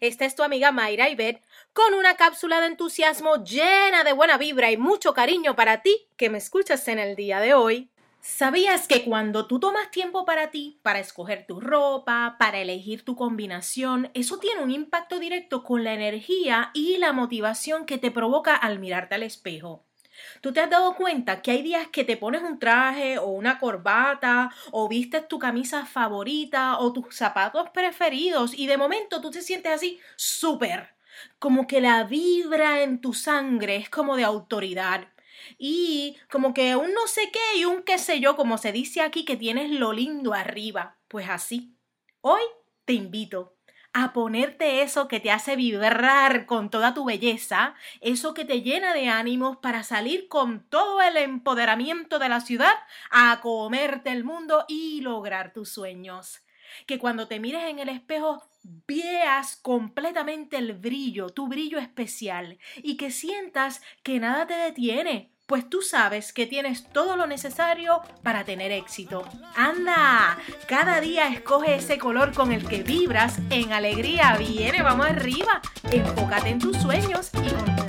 es tu amiga Mayra Ibet con una cápsula de entusiasmo llena de buena vibra y mucho cariño para ti que me escuchas en el día de hoy. ¿Sabías que cuando tú tomas tiempo para ti, para escoger tu ropa, para elegir tu combinación, eso tiene un impacto directo con la energía y la motivación que te provoca al mirarte al espejo? ¿Tú te has dado cuenta que hay días que te pones un traje o una corbata o vistes tu camisa favorita o tus zapatos preferidos y de momento tú te sientes así súper, como que la vibra en tu sangre es como de autoridad y como que un no sé qué y un qué sé yo, como se dice aquí que tienes lo lindo arriba. Pues así. Hoy te invito a ponerte eso que te hace vibrar con toda tu belleza, eso que te llena de ánimos para salir con todo el empoderamiento de la ciudad a comerte el mundo y lograr tus sueños. Que cuando te mires en el espejo veas completamente el brillo, tu brillo especial, y que sientas que nada te detiene, pues tú sabes que tienes todo lo necesario para tener éxito. ¡Anda! Cada día escoge ese color con el que vibras en alegría. Viene, vamos arriba. Enfócate en tus sueños y